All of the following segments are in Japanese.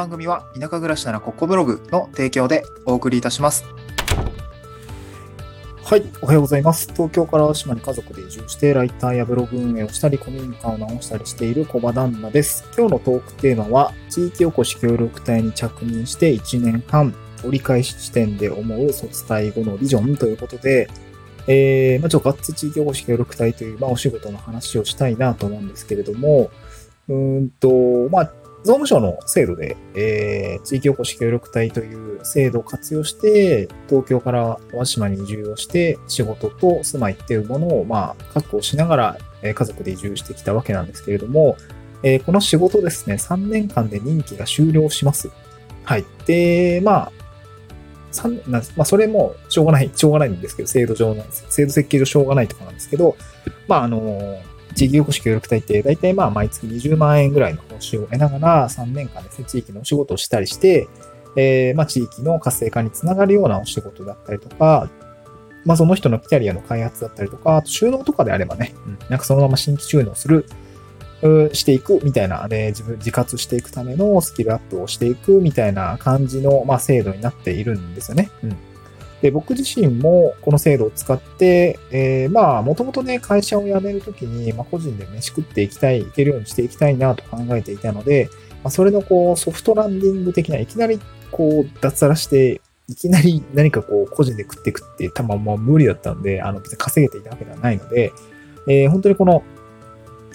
番組は田舎暮らしならここブログの提供でお送りいたします。はい、おはようございます。東京から島に家族で移住して、ライターやブログ運営をしたり、古民家を直したりしている小場旦那です。今日のトークテーマは、地域おこし協力隊に着任して1年半、折り返し地点で思う卒隊後のビジョンということで、えー、まあ、ちょガッツ地域おこし協力隊という、まあ、お仕事の話をしたいなと思うんですけれども、うんと、まあ、総務省の制度で、えー、地域おこし協力隊という制度を活用して、東京から淡島に移住をして、仕事と住まいっていうものを、まあ、確保しながら、えー家族で移住してきたわけなんですけれども、えーこの仕事ですね、3年間で任期が終了します。はい。で、まあ、三なまあ、それもしょうがない、しょうがないんですけど、制度上なんです制度設計上しょうがないところなんですけど、まあ、あの、地域おこし協力隊って、大体まあ、毎月20万円ぐらいの報酬を得ながら、3年間ですね、地域のお仕事をしたりして、えーまあ、地域の活性化につながるようなお仕事だったりとか、まあ、その人のキャリアの開発だったりとか、あと収納とかであればね、うんなんかそのまま新規収納する、していくみたいな、で、自分、自活していくためのスキルアップをしていくみたいな感じの、まあ、制度になっているんですよね。うん。で、僕自身もこの制度を使って、えーまあ、もともとね、会社を辞めるときに、まあ、個人で飯食っていきたい、いけるようにしていきたいなと考えていたので、まあ、それのこう、ソフトランディング的な、いきなりこう、脱サラして、いきなり何かこう、個人で食っていくって、多分もう無理だったので、あの、別に稼げていたわけではないので、えー本当にこの、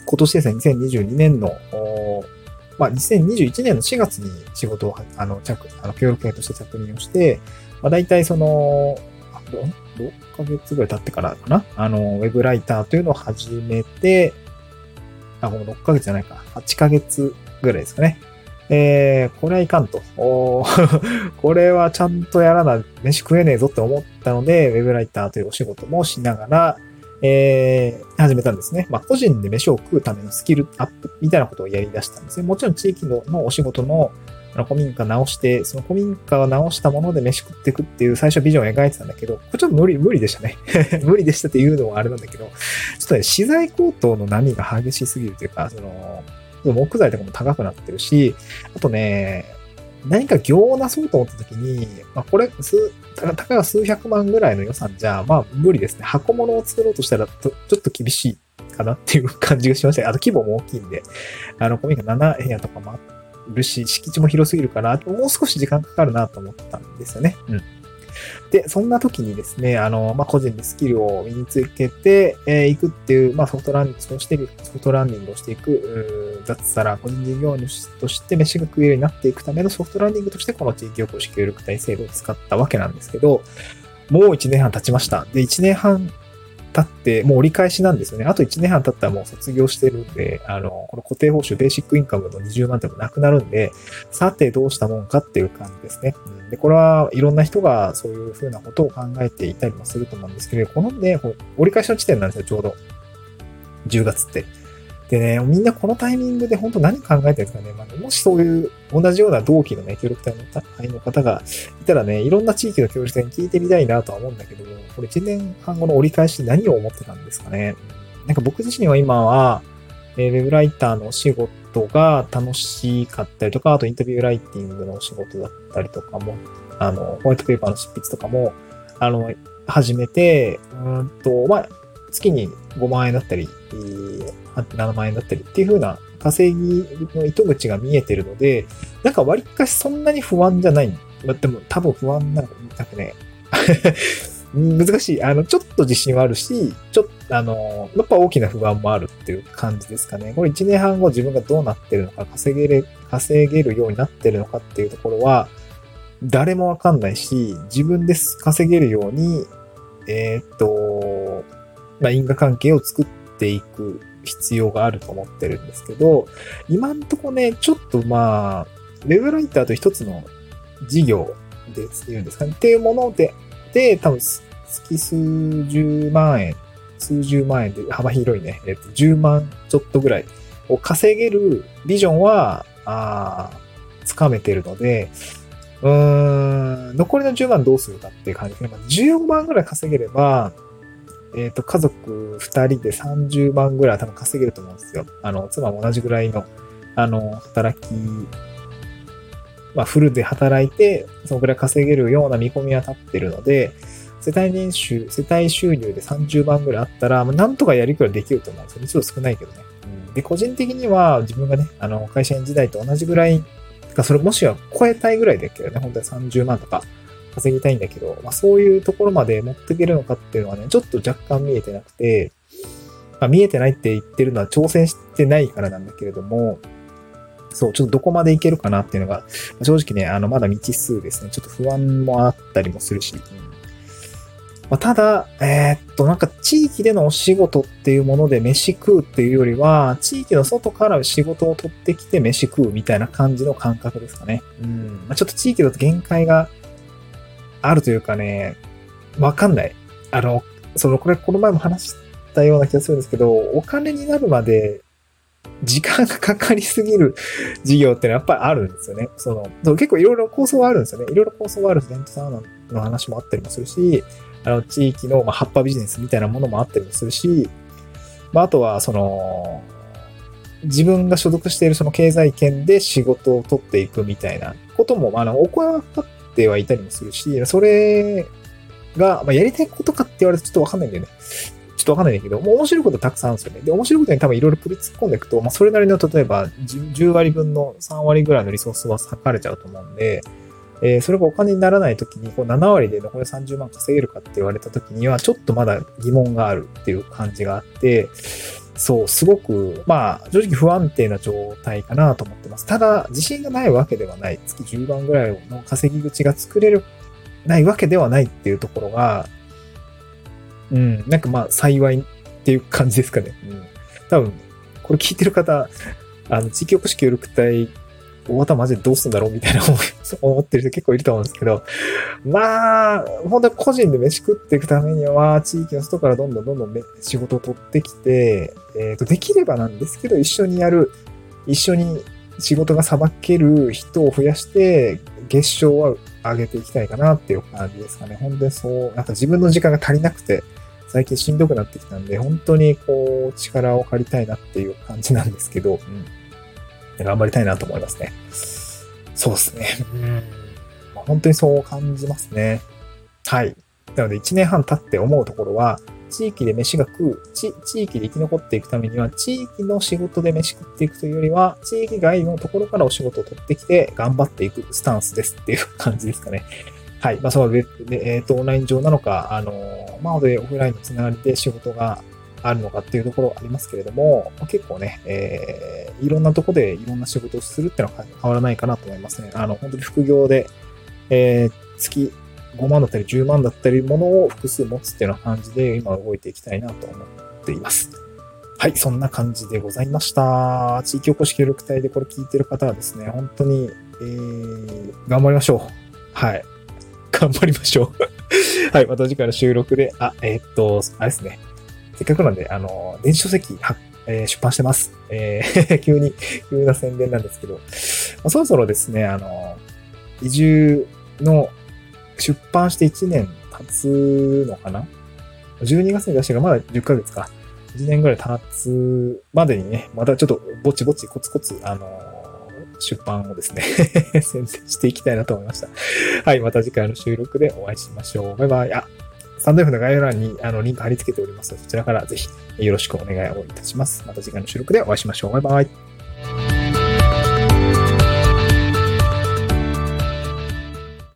今年ですね、2022年の、まあ、2021年の4月に仕事を、あの、着、あの、協力隊として着任をして、まあ、大体その、ど6ヶ月ぐらい経ってからかな？あの、ウェブライターというのを始めて、あ、もう6ヶ月じゃないか、8ヶ月ぐらいですかね。えー、これはいかんと。お これはちゃんとやらな、飯食えねえぞって思ったので、ウェブライターというお仕事もしながら、えー、始めたんですね。まあ、個人で飯を食うためのスキルアップみたいなことをやり出したんですね。もちろん地域ののお仕事のあの古民家直して、その古民家を直したもので飯食っていくっていう最初ビジョンを描いてたんだけど、これちょっと無理、無理でしたね。無理でしたっていうのはあれなんだけど、ちょっとね、資材高騰の波が激しすぎるというか、その、木材とかも高くなってるし、あとね、何か行をなそうと思った時に、まあ、これ、数、たかが数百万ぐらいの予算じゃ、まあ無理ですね。箱物を作ろうとしたら、ちょっと厳しいかなっていう感じがしました。あと規模も大きいんで、あの、コミが7部屋とかもあるし、敷地も広すぎるから、もう少し時間かかるなと思ったんですよね。うん。で、そんな時にですね、あの、まあ、個人でスキルを身につけてい、えーくっていう、まあ、ソフトランニングをして、ソフトランニングをしていく、うー脱サラ、個人事業主として飯が食えるようになっていくためのソフトランニングとして、この地域おこし協力隊制度を使ったわけなんですけど、もう1年半経ちました。で、1年半経って、もう折り返しなんですよね。あと1年半経ったらもう卒業してるんで、あの、この固定報酬、ベーシックインカムの20万ってもなくなるんで、さてどうしたもんかっていう感じですね。で、これはいろんな人がそういうふうなことを考えていたりもすると思うんですけど、このね、折り返しの地点なんですよ、ちょうど。10月って。でね、みんなこのタイミングで本当何考えてるんですかね。まあ、もしそういう同じような同期のね、協力隊の隊の方がいたらね、いろんな地域の協力隊に聞いてみたいなとは思うんだけど、これ1年半後の折り返し何を思ってたんですかね。なんか僕自身は今は、えーウェブライターのお仕事が楽しかったりとか、あとインタビューライティングのお仕事だったりとかも、あの、ホワイトペーパーの執筆とかも、あの、始めて、うんと、まあ、月に5万円だったり、7万円だったりっていう風な稼ぎの糸口が見えてるので、なんか割かしそんなに不安じゃない。でも多分不安なんか、なんかね、難しい。あの、ちょっと自信はあるし、ちょっと、あの、やっぱ大きな不安もあるっていう感じですかね。これ1年半後自分がどうなってるのか、稼げる、稼げるようになってるのかっていうところは、誰もわかんないし、自分で稼げるように、えーっと、まあ、因果関係を作っていく必要があると思ってるんですけど、今んとこね、ちょっとまあ、ウェブライターと一つの事業で言うんですかね、っていうもので、で、多分、月数十万円、数十万円で幅広いね、えっと、10万ちょっとぐらいを稼げるビジョンは、あーつかめてるので、うーん、残りの10万どうするかっていう感じで、まあ、15万ぐらい稼げれば、えっ、と、家族2人で30万ぐらい多分稼げると思うんですよ。あの、妻も同じぐらいの、あの、働きまあ、フルで働いて、そのくらい稼げるような見込みは立ってるので、世帯年収、世帯収入で30万ぐらいあったら、まあ、なんとかやりくらいできると思うんですよね。ちょっと少ないけどね。で、個人的には自分がね、あの、会社員時代と同じぐらい、か、それもしは超えたいぐらいだけどね、本当に30万とか稼ぎたいんだけど、まあそういうところまで持っていけるのかっていうのはね、ちょっと若干見えてなくて、まあ見えてないって言ってるのは挑戦してないからなんだけれども、そう、ちょっとどこまでいけるかなっていうのが、正直ね、あの、まだ未知数ですね。ちょっと不安もあったりもするし、まあ、ただ、えー、っと、なんか地域でのお仕事っていうもので飯食うっていうよりは、地域の外から仕事を取ってきて飯食うみたいな感じの感覚ですかね。うん。まあ、ちょっと地域だと限界があるというかね、わかんない。あの、その、これ、この前も話したような気がするんですけど、お金になるまで時間がかかりすぎる 事業ってのはやっぱりあるんですよね。その、結構いろいろ構想はあるんですよね。いろいろ構想はあるデントサウナの話もあったりもするし、あの、地域の、まあ、葉っぱビジネスみたいなものもあったりもするし、まあ、あとは、その、自分が所属しているその経済圏で仕事を取っていくみたいなことも、あの、行ってはいたりもするし、それが、まあ、やりたいことかって言われるとちょっとわかんないんだよね。っとわかんないんだけど、もう面白いことたくさんあるんですよね。で、面白いことに多分いろいろプリ突っ込んでいくと、まあ、それなりの、例えば10、10割分の3割ぐらいのリソースは割かれちゃうと思うんで、えー、それがお金にならないときに、こう7割で残り30万稼げるかって言われたときには、ちょっとまだ疑問があるっていう感じがあって、そう、すごく、まあ、正直不安定な状態かなと思ってます。ただ、自信がないわけではない。月10万ぐらいの稼ぎ口が作れる、ないわけではないっていうところが、うん、なんかまあ、幸いっていう感じですかね。うん。多分、これ聞いてる方、あの、地域おこし協力隊大型マジでどうすんだろうみたいな 思ってる人結構いると思うんですけど、まあ、本当に個人で飯食っていくためには、地域の人からどんどんどんどん仕事を取ってきて、えっ、ー、と、できればなんですけど、一緒にやる、一緒に仕事がさばける人を増やして、月賞は上げていきたいかなっていう感じですかね。本当にそう、なんか自分の時間が足りなくて、最近しんどくなってきたんで、本当にこう、力を借りたいなっていう感じなんですけど、うん頑張りたいなと思いますね。そうですね。うん。本当にそう感じますね。はい。なので1年半経って思うところは、地域で飯が食う、地域で生き残っていくためには、地域の仕事で飯食っていくというよりは、地域外のところからお仕事を取ってきて頑張っていくスタンスですっていう感じですかね。はい。まあ、そのウェブで、えっ、ー、と、オンライン上なのか、あのー、まあ、オフラインのつながりで仕事があるのかっていうところありますけれども、結構ね、えー、いろんなとこでいろんな仕事をするっていうのは変わらないかなと思いますね。あの、本当に副業で、えー、月5万だったり10万だったりものを複数持つっていうような感じで今動いていきたいなと思っています。はい、そんな感じでございました。地域おこし協力隊でこれ聞いてる方はですね、本当に、えー、頑張りましょう。はい。頑張りましょう はい、また次回の収録で、あ、えー、っと、あれですね。せっかくなんで、あの、電子書籍は、えー、出版してます。えー、急に、急な宣伝なんですけど、まあ、そろそろですね、あの、移住の出版して1年経つのかな ?12 月に出してからまだ10ヶ月か。1年ぐらい経つまでにね、またちょっとぼちぼちコツコツ、あの出版をですね 宣伝していきたいなと思いました。はい、また次回の収録でお会いしましょう。バイバイ。あ、スタンド F の概要欄にあのリンク貼り付けておりますので、そちらからぜひよろしくお願いをいたします。また次回の収録でお会いしましょう。バイバイ。